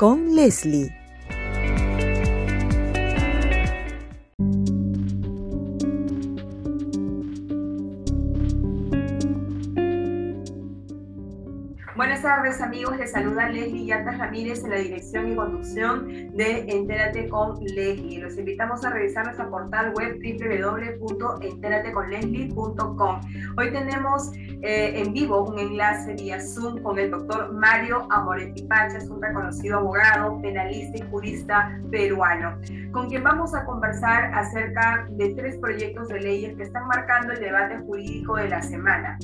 con Leslie. Buenas tardes amigos, les saluda Leslie Yatas Ramírez en la dirección y conducción de Entérate con Leslie. Los invitamos a revisar nuestra portal web www.enterateconleslie.com. Hoy tenemos eh, en vivo un enlace vía Zoom con el doctor Mario Amoretti Pacha, es un reconocido abogado, penalista y jurista peruano, con quien vamos a conversar acerca de tres proyectos de leyes que están marcando el debate jurídico de la semana.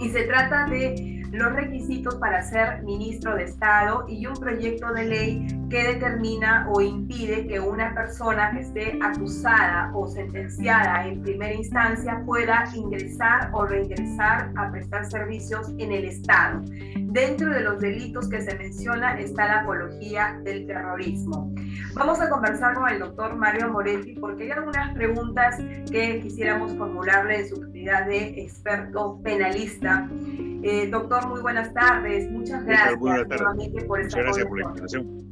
Y se trata de los requisitos para ser ministro de Estado y un proyecto de ley que determina o impide que una persona que esté acusada o sentenciada en primera instancia pueda ingresar o reingresar a prestar servicios en el Estado. Dentro de los delitos que se menciona está la apología del terrorismo. Vamos a conversar con el doctor Mario Moretti porque hay algunas preguntas que quisiéramos formularle en su calidad de experto penalista. Eh, doctor, muy buenas tardes. Muchas gracias nuevamente por esta Muchas gracias por la invitación.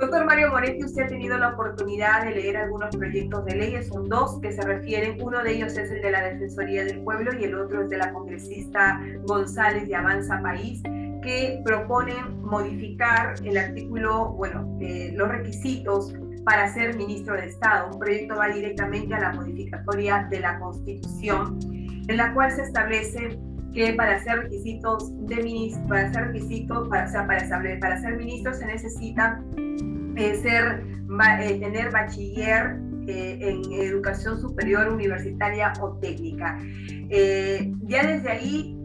Doctor Mario Moretti, usted ha tenido la oportunidad de leer algunos proyectos de leyes, son dos que se refieren, uno de ellos es el de la Defensoría del Pueblo y el otro es de la congresista González de Avanza País, que proponen modificar el artículo, bueno, eh, los requisitos para ser ministro de Estado. Un proyecto va directamente a la modificatoria de la Constitución, en la cual se establece que para ser requisitos de para ser requisitos, para, sea, para, para ser ministro se necesita eh, ser, eh, tener bachiller eh, en educación superior, universitaria o técnica. ya desde ahí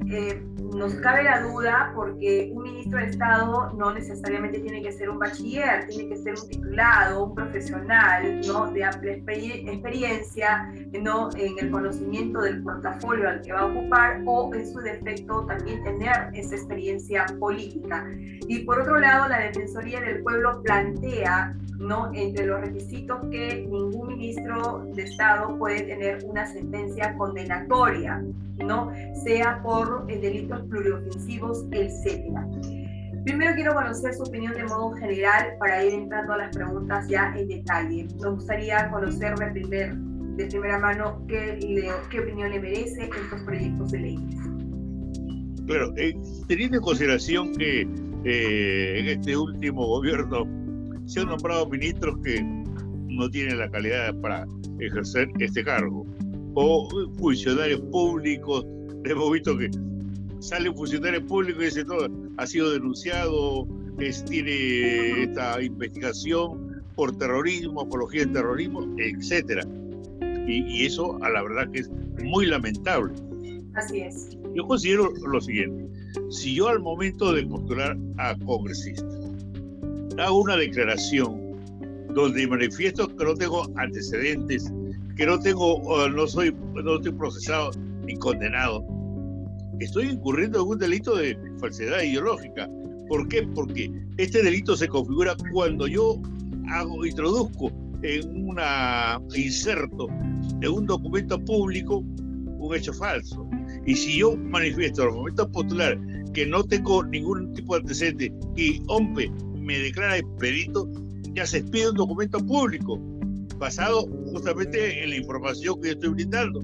nos cabe la duda porque un ministro de Estado no necesariamente tiene que ser un bachiller, tiene que ser un titulado, un profesional ¿no? de amplia experiencia ¿no? en el conocimiento del portafolio al que va a ocupar o en su defecto también tener esa experiencia política. Y por otro lado, la Defensoría del Pueblo plantea ¿no? entre los requisitos que ningún ministro de Estado puede tener una sentencia condenatoria, ¿no? sea por eh, delitos pluriofensivos, etc. Primero quiero conocer su opinión de modo general para ir entrando a las preguntas ya en detalle. Me gustaría conocer de, primer, de primera mano qué, qué opinión le merece estos proyectos de leyes. Claro, eh, teniendo en consideración que eh, en este último gobierno se han nombrado ministros que no tienen la calidad para ejercer este cargo, o funcionarios públicos, hemos visto que salen funcionarios públicos y dicen todo, ha sido denunciado, es, tiene esta investigación por terrorismo, apología del terrorismo, etcétera. Y, y, eso, a la verdad, que es muy lamentable. Así es. Yo considero lo siguiente: si yo al momento de postular a congresista hago una declaración donde manifiesto que no tengo antecedentes, que no tengo, no soy, no estoy procesado ni condenado, estoy incurriendo en un delito de falsedad ideológica. ¿Por qué? Porque este delito se configura cuando yo hago, introduzco en un inserto de un documento público un hecho falso. Y si yo manifiesto al momento postular que no tengo ningún tipo de antecedente y OMPE me declara perito, ya se expide un documento público basado justamente en la información que yo estoy brindando.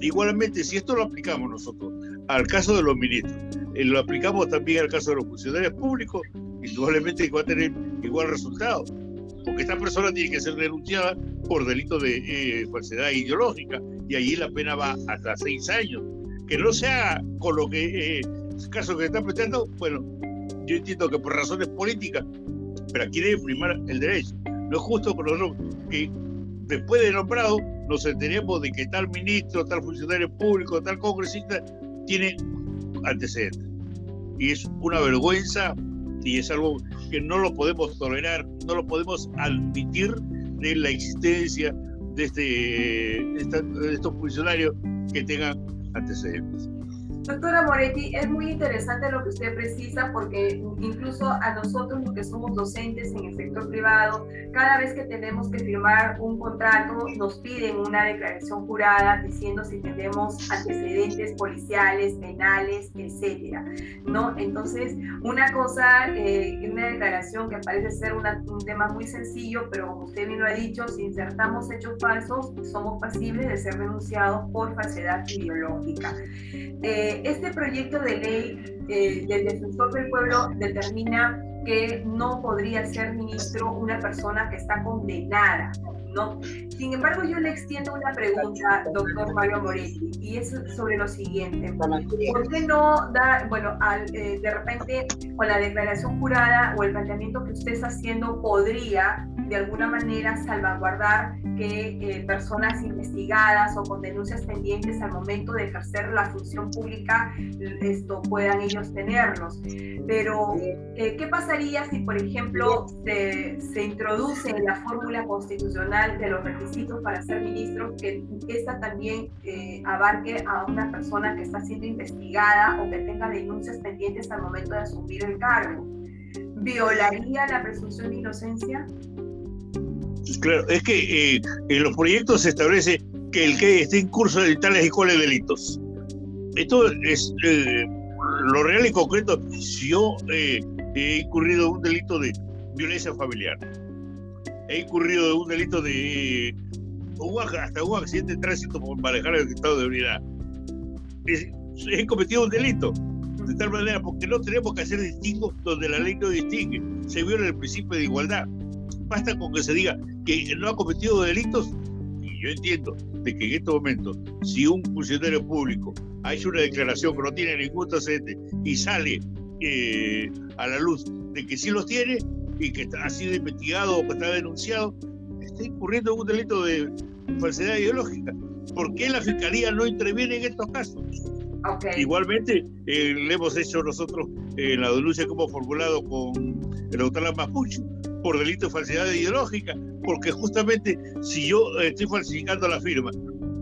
Igualmente, si esto lo aplicamos nosotros al caso de los ministros, eh, lo aplicamos también al caso de los funcionarios públicos, indudablemente va a tener igual resultado, porque esta persona tiene que ser denunciada por delito de eh, falsedad ideológica y ahí la pena va hasta seis años. Que no sea con lo que, eh, caso que está planteando, bueno, yo entiendo que por razones políticas, pero aquí debe primar el derecho. No es justo por nosotros que después de nombrado nos enteremos de que tal ministro, tal funcionario público, tal congresista tiene antecedentes. Y es una vergüenza y es algo que no lo podemos tolerar, no lo podemos admitir de la existencia de, este, de estos funcionarios que tengan antecedentes. Doctora Moretti, es muy interesante lo que usted precisa porque incluso a nosotros los que somos docentes en el sector privado, cada vez que tenemos que firmar un contrato nos piden una declaración jurada diciendo si tenemos antecedentes policiales, penales, etcétera, ¿no? Entonces, una cosa, eh, una declaración que parece ser un tema muy sencillo, pero como usted bien lo ha dicho, si insertamos hechos falsos, somos pasibles de ser denunciados por falsedad ideológica. Eh, este proyecto de ley eh, del defensor del pueblo determina que no podría ser ministro una persona que está condenada, ¿no? Sin embargo, yo le extiendo una pregunta, doctor Mario Moretti, y es sobre lo siguiente. ¿Por qué no da, bueno, eh, de repente con la declaración jurada o el planteamiento que usted está haciendo podría de alguna manera salvaguardar que eh, personas investigadas o con denuncias pendientes al momento de ejercer la función pública esto puedan ellos tenerlos. Pero, eh, ¿qué pasaría si, por ejemplo, se, se introduce en la fórmula constitucional de los requisitos para ser ministro que esta también eh, abarque a una persona que está siendo investigada o que tenga denuncias pendientes al momento de asumir el cargo? ¿Violaría la presunción de inocencia? Claro, es que eh, en los proyectos se establece que el que esté en curso de tales y cuales delitos. Esto es eh, lo real y concreto. Si yo eh, he incurrido en un delito de violencia familiar, he incurrido en un delito de hasta un accidente de tránsito por manejar el estado de ebriedad, he cometido un delito. De tal manera, porque no tenemos que hacer distingos donde la ley no distingue. Se viola el principio de igualdad basta con que se diga que no ha cometido delitos, y yo entiendo de que en este momento, si un funcionario público ha hecho una declaración que no tiene ningún antecedente y sale eh, a la luz de que sí los tiene y que ha sido investigado o que está denunciado, está incurriendo en un delito de falsedad ideológica. ¿Por qué la Fiscalía no interviene en estos casos? Igualmente, eh, le hemos hecho nosotros eh, la denuncia que hemos formulado con el doctor Mapuche por delito de falsedad ideológica, porque justamente si yo eh, estoy falsificando la firma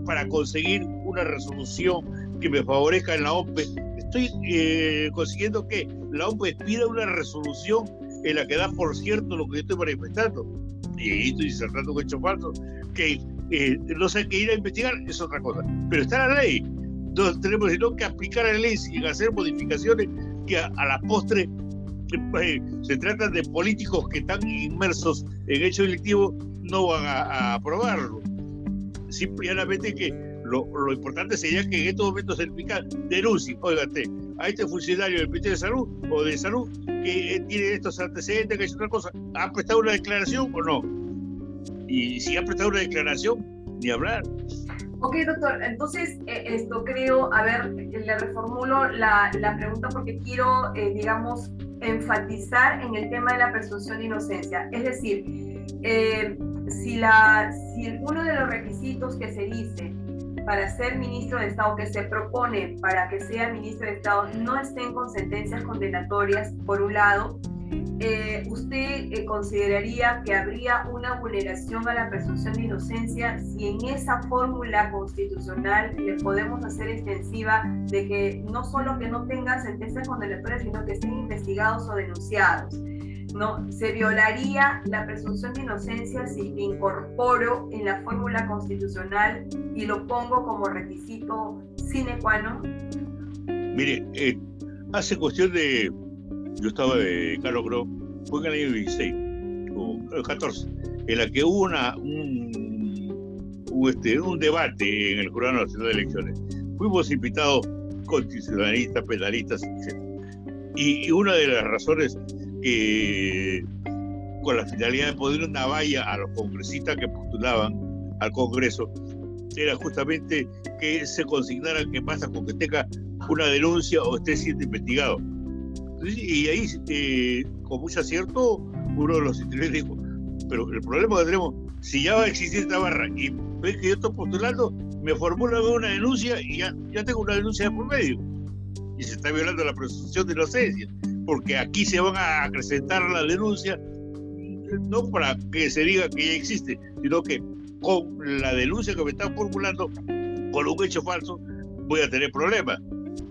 para conseguir una resolución que me favorezca en la OMPE, estoy eh, consiguiendo que la OMPE pida una resolución en la que da por cierto lo que yo estoy manifestando. Y estoy insertando un hecho falso, que eh, no sé qué ir a investigar es otra cosa. Pero está la ley. Entonces tenemos que aplicar la ley sin hacer modificaciones que a la postre eh, se trata de políticos que están inmersos en hechos delictivos, no van a, aprobarlo. Simplemente que lo, importante sería que en estos momentos el fiscal denuncie, óigate, a este funcionario del Ministerio de Salud o de Salud que eh, tiene estos antecedentes, que es otra cosa, ¿ha prestado una declaración o no? Y si ha prestado una declaración, ni hablar. Ok, doctor, entonces eh, esto creo, a ver, le reformulo la, la pregunta porque quiero, digamos, enfatizar en el tema de la presunción de inocencia. Es decir, eh, si, la, si uno de los requisitos que se dice para ser ministro de Estado, que se propone para que sea ministro de Estado, no estén con sentencias condenatorias, por un lado, eh, ¿usted eh, consideraría que habría una vulneración a la presunción de inocencia si en esa fórmula constitucional le podemos hacer extensiva de que no solo que no tengan sentencias condenatorias, sino que estén investigados o denunciados? ¿No? Se violaría la presunción de inocencia si incorporo en la fórmula constitucional y lo pongo como requisito sine qua non. Mire, eh, hace cuestión de yo estaba de Carlos fue en el año 16 o 14, en la que hubo este, un debate en el Jurado Nacional de Elecciones. Fuimos invitados constitucionalistas, penalistas, etc. Y, una de las razones con la finalidad de poner una valla a los congresistas que postulaban al Congreso, era justamente que se consignara que pasa con que tenga una denuncia o esté siendo investigado y ahí, eh, con mucho acierto, uno de los interiores dijo, pero el problema que tenemos, si ya va a existir esta barra y ves que yo estoy postulando, me formulan una denuncia y ya, ya tengo una denuncia de por medio. y se está violando la presunción de inocencia, porque aquí se van a acrecentar la denuncia, no para que se diga que ya existe, sino que con la denuncia que me están formulando, con un hecho falso, voy a tener problemas.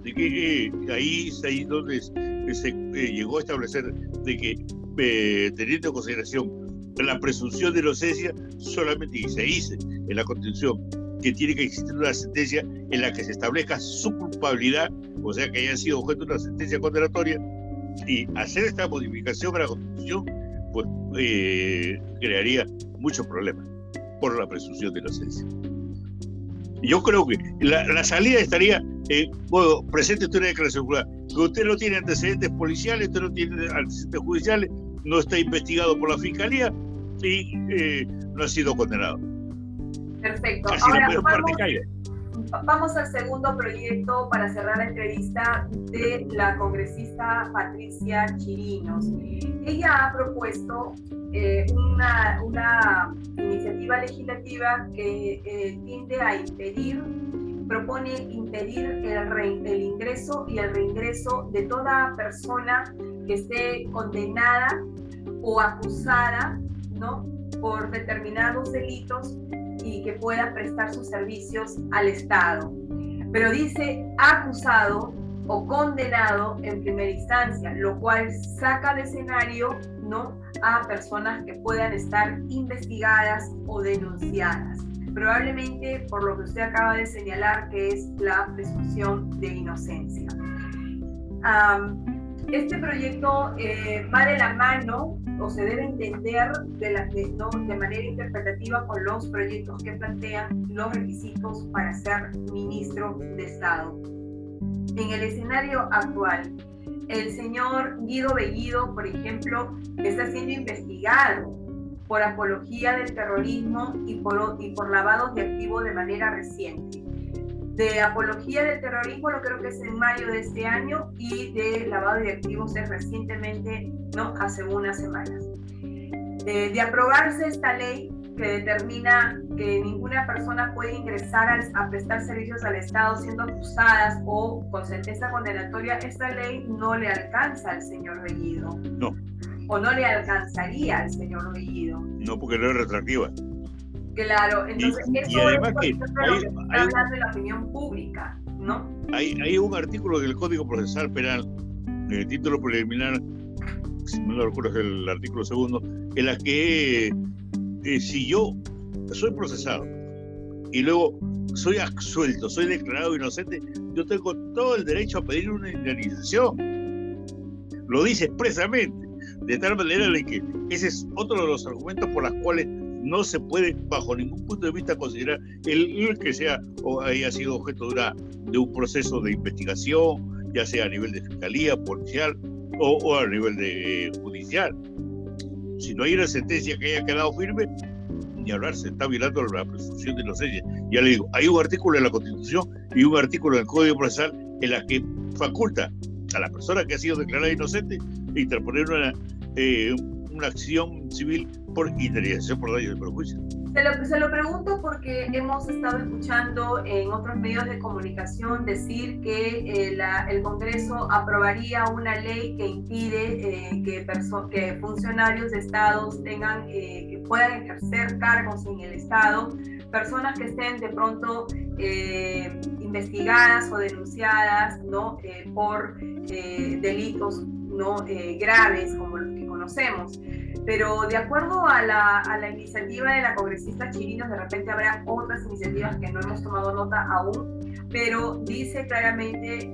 De que ahí es ahí donde se eh, llegó a establecer de que eh, teniendo en consideración la presunción de inocencia solamente se dice en la Constitución que tiene que existir una sentencia en la que se establezca su culpabilidad, o sea que haya sido objeto de una sentencia condenatoria, y hacer esta modificación a la Constitución, pues eh, crearía muchos problemas por la presunción de inocencia. Yo creo que la, salida estaría, eh, bueno, presente usted una declaración que usted no tiene antecedentes policiales, usted no tiene antecedentes judiciales, no está investigado por la fiscalía y eh, no ha sido condenado. Perfecto. Ahora vamos, al segundo proyecto para cerrar la entrevista de la congresista Patricia Chirinos. Ella ha propuesto eh, una, una, iniciativa legislativa que eh, tiende a impedir propone impedir el, el, ingreso y el reingreso de toda persona que esté condenada o acusada ¿no? por determinados delitos y que pueda prestar sus servicios al Estado. Pero dice acusado o condenado en primera instancia, lo cual saca de escenario ¿no? a personas que puedan estar investigadas o denunciadas. Probablemente por lo que usted acaba de señalar, que es la presunción de inocencia. Este proyecto eh, va de la mano o se debe entender de, la, ¿no? de manera interpretativa con los proyectos que plantean los requisitos para ser ministro de Estado. En el escenario actual, el señor Guido Bellido, por ejemplo, está siendo investigado por apología del terrorismo y por, y por lavados de activos de manera reciente. De apología del terrorismo lo creo que es en mayo de este año y de lavado de activos es recientemente ¿no? hace unas semanas. Eh, de aprobarse esta ley que determina que ninguna persona puede ingresar a, prestar servicios al Estado siendo acusadas o con sentencia condenatoria, esta ley no le alcanza al señor Bellido. No. O no le alcanzaría al señor Bellido. No, porque no es retroactiva. Claro, entonces eso es que está hablando de la opinión pública, ¿no? Hay, hay un artículo del Código Procesal Penal, en el título preliminar si no recuerdo es el artículo segundo, en la que eh, si yo soy procesado y luego soy absuelto, soy declarado inocente, yo tengo todo el derecho a pedir una indemnización. Lo dice expresamente, de tal manera que ese es otro de los argumentos por los cuales no se puede, bajo ningún punto de vista, considerar el, que sea o haya sido objeto de, un proceso de investigación, ya sea a nivel de fiscalía, policial o, a nivel de, eh, judicial. Si no hay una sentencia que haya quedado firme, ni hablar, se está violando la presunción de inocencia. Ya le digo, hay un artículo en la Constitución y un artículo en el Código Procesal en la que faculta a la persona que ha sido declarada inocente interponer una, eh, una acción civil por indemnización por daño de perjuicio. Se lo, pregunto porque hemos estado escuchando en otros medios de comunicación decir que eh, el Congreso aprobaría una ley que impide eh, que, que, funcionarios de estados tengan, eh, que puedan ejercer cargos en el Estado, personas que estén de pronto investigadas o denunciadas ¿no? por delitos ¿no? graves como los que conocemos. Pero de acuerdo a la, a la, iniciativa de la congresista Chirinos, de repente habrá otras iniciativas que no hemos tomado nota aún, pero dice claramente,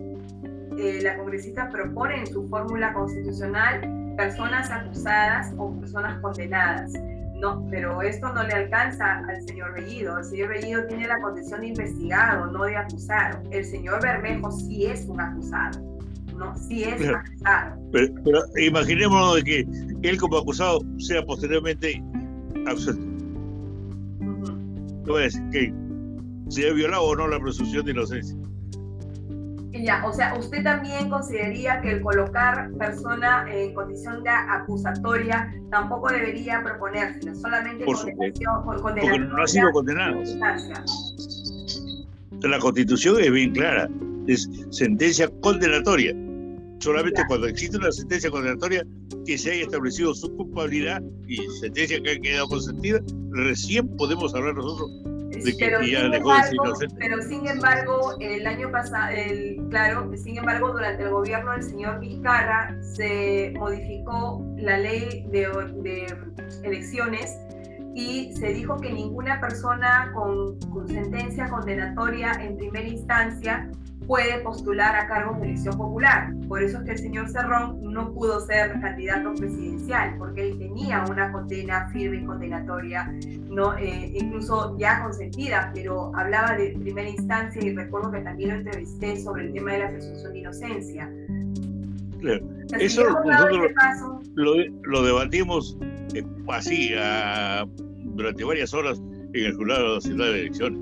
eh, la congresista propone en su fórmula constitucional personas acusadas o personas condenadas. No, pero esto no le alcanza al señor Bellido. El señor Bellido tiene la condición de investigado, no de acusado. El señor Bermejo sí es un acusado. ¿No? Sí es acusado. Pero, pero imaginémonos de que él como acusado sea posteriormente absuelto. ¿Qué decir? ¿Que se ha violado o no la presunción de inocencia? Ya, o sea, ¿usted también consideraría que el colocar persona en condición de acusatoria tampoco debería proponerse, solamente Por condenación, porque no ha sido condenado. La constitución es bien clara es sentencia condenatoria. Solamente cuando existe una sentencia condenatoria que se haya establecido su culpabilidad y sentencia que ha quedado consentida, recién podemos hablar nosotros de que pero, ya dejó de ser inocente. Pero sin embargo, el año pasado, claro, sin embargo, durante el gobierno del señor Vizcarra se modificó la ley de, de elecciones y se dijo que ninguna persona con, con, sentencia condenatoria en primera instancia puede postular a cargos de elección popular. Por eso es que el señor Cerrón no pudo ser candidato presidencial, porque él tenía una condena firme y condenatoria, ¿no? Eh, incluso ya consentida, pero hablaba de primera instancia y recuerdo que también lo entrevisté sobre el tema de la presunción de inocencia. Claro. Eso nosotros lo, lo, debatimos eh, así a, durante varias horas en el jurado nacional de elecciones.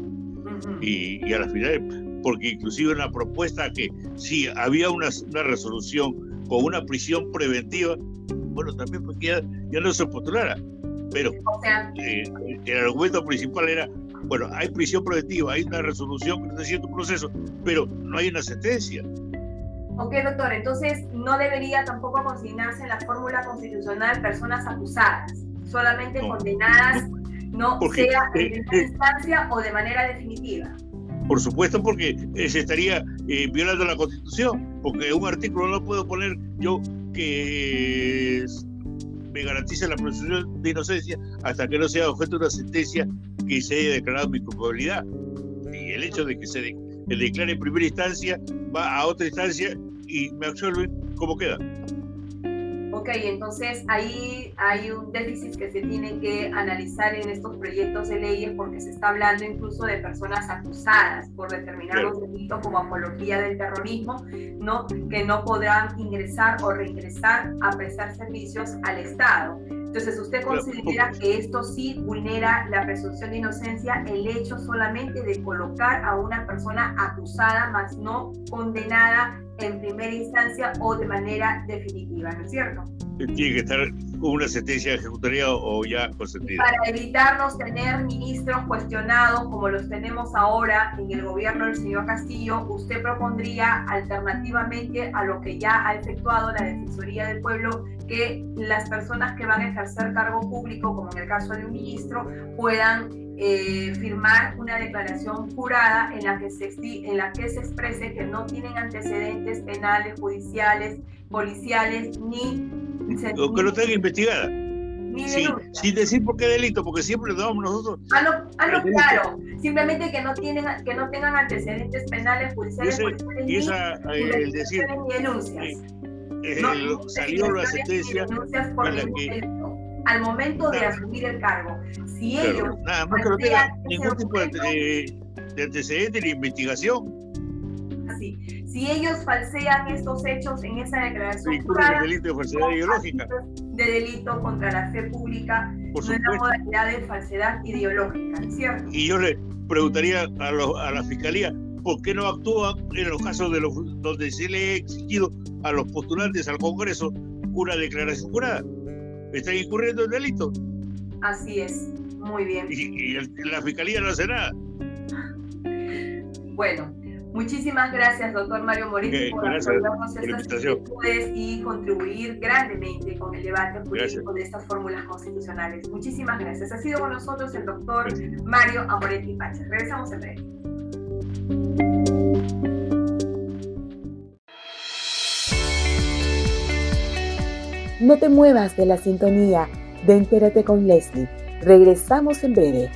y, y, a la final, porque inclusive una propuesta que si había una, una resolución con una prisión preventiva, bueno, también porque ya, ya no se postulara. Pero eh, el argumento principal era, bueno, hay prisión preventiva, hay una resolución que está haciendo un proceso, pero no hay una sentencia. Ok, doctor, entonces no debería tampoco consignarse en la fórmula constitucional personas acusadas, solamente condenadas, no, sea en eh, primera eh, instancia o de manera definitiva. Por supuesto, porque se estaría violando la Constitución, porque un artículo no puedo poner yo que me garantice la presunción de inocencia hasta que no sea objeto de una sentencia que se haya declarado mi culpabilidad. Y el hecho de que se declare en primera instancia va a otra instancia y me absuelven, ¿cómo queda? Ok, entonces ahí hay un déficit que se tiene que analizar en estos proyectos de leyes porque se está hablando incluso de personas acusadas por determinados delitos como apología del terrorismo, ¿no? que no podrán ingresar o reingresar a prestar servicios al Estado. Entonces, ¿usted considera que esto sí vulnera la presunción de inocencia, el hecho solamente de colocar a una persona acusada, más no condenada en primera instancia o de manera definitiva, ¿no es cierto? Tiene que estar con una sentencia ejecutoria o ya consentida. Para evitarnos tener ministros cuestionados como los tenemos ahora en el gobierno del señor Castillo, usted propondría alternativamente a lo que ya ha efectuado la Defensoría del Pueblo que las personas que van a ejercer cargo público, como en el caso de un ministro, puedan eh, firmar una declaración jurada en la, que se, en la que se exprese que no tienen antecedentes penales, judiciales, policiales, ni... O que no tengan investigada. sin, decir por qué delito, porque siempre lo damos nosotros. Ah, no, ah, claro. Simplemente que no, tienen, que no tengan antecedentes penales, judiciales, policiales, y esa, ni, eh, el decir, ni denuncias. Eh, salió la sentencia por la que al momento de asumir el cargo. Si ellos. Nada más que no tengan ningún tipo de, de antecedente ni investigación. Así. Si ellos falsean estos hechos en esa declaración. Incurren delito de falsedad ideológica. De delito contra la fe pública, Por no una modalidad de falsedad ideológica, ¿cierto? Y yo le preguntaría a, a la fiscalía. ¿Por qué no actúa en los casos de los, donde se le ha exigido a los postulantes al Congreso una declaración jurada? Están incurriendo en delito. Así es, muy bien. Y, la fiscalía no hace nada. Bueno, muchísimas gracias, doctor Mario Morín, por apoyarnos estas inquietudes y contribuir grandemente con el debate jurídico de estas fórmulas constitucionales. Muchísimas gracias. Ha sido con nosotros el doctor Mario Amoretti Pacha. Regresamos en breve. No te muevas de la sintonía de Entérate con Leslie. Regresamos en breve.